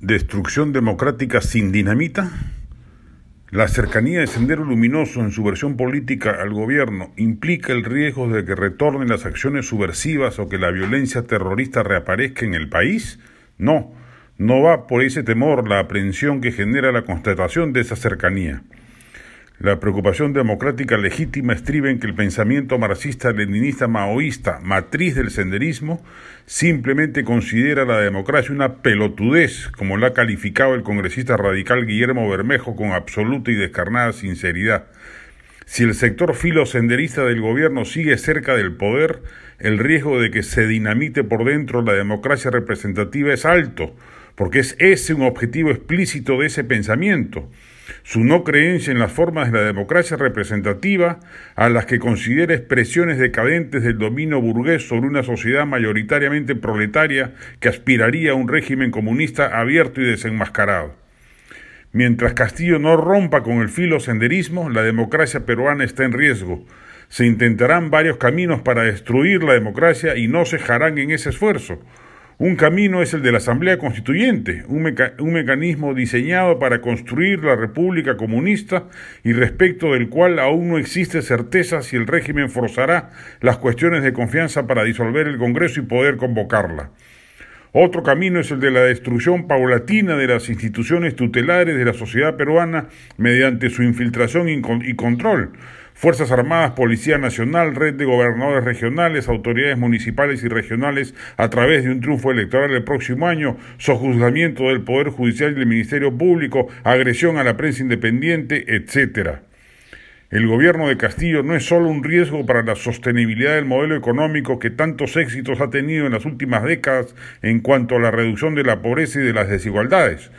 Destrucción democrática sin dinamita. La cercanía de Sendero Luminoso en su versión política al gobierno implica el riesgo de que retornen las acciones subversivas o que la violencia terrorista reaparezca en el país. No, no va por ese temor la aprehensión que genera la constatación de esa cercanía. La preocupación democrática legítima estriba en que el pensamiento marxista-leninista maoísta, matriz del senderismo, simplemente considera la democracia una pelotudez, como la ha calificado el congresista radical Guillermo Bermejo con absoluta y descarnada sinceridad. Si el sector filosenderista del gobierno sigue cerca del poder, el riesgo de que se dinamite por dentro la democracia representativa es alto, porque es ese un objetivo explícito de ese pensamiento su no creencia en las formas de la democracia representativa, a las que considera expresiones decadentes del dominio burgués sobre una sociedad mayoritariamente proletaria que aspiraría a un régimen comunista abierto y desenmascarado. Mientras Castillo no rompa con el filo senderismo, la democracia peruana está en riesgo. Se intentarán varios caminos para destruir la democracia y no cejarán en ese esfuerzo. Un camino es el de la Asamblea Constituyente, un, mecanismo diseñado para construir la República Comunista y respecto del cual aún no existe certeza si el régimen forzará las cuestiones de confianza para disolver el Congreso y poder convocarla. Otro camino es el de la destrucción paulatina de las instituciones tutelares de la sociedad peruana mediante su infiltración y control Fuerzas Armadas, Policía Nacional, red de gobernadores regionales, autoridades municipales y regionales a través de un triunfo electoral el próximo año, sojuzgamiento del Poder Judicial y del Ministerio Público, agresión a la prensa independiente, etc. El gobierno de Castillo no es solo un riesgo para la sostenibilidad del modelo económico que tantos éxitos ha tenido en las últimas décadas en cuanto a la reducción de la pobreza y de las desigualdades,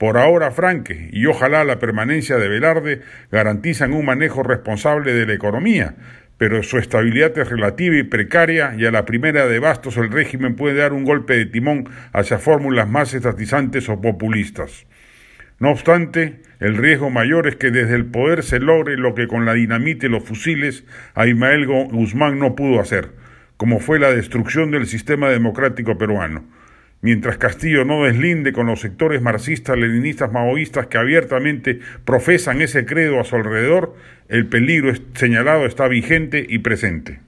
por ahora, Franque y ojalá la permanencia de Velarde garantizan un manejo responsable de la economía, pero su estabilidad es relativa y precaria y a la primera de bastos el régimen puede dar un golpe de timón hacia fórmulas más estatizantes o populistas. No obstante, el riesgo mayor es que desde el poder se logre lo que con la dinamita y los fusiles a Ismael Guzmán no pudo hacer, como fue la destrucción del sistema democrático peruano. Mientras Castillo no deslinde con los sectores marxistas, leninistas, maoístas que abiertamente profesan ese credo a su alrededor, el peligro señalado está vigente y presente.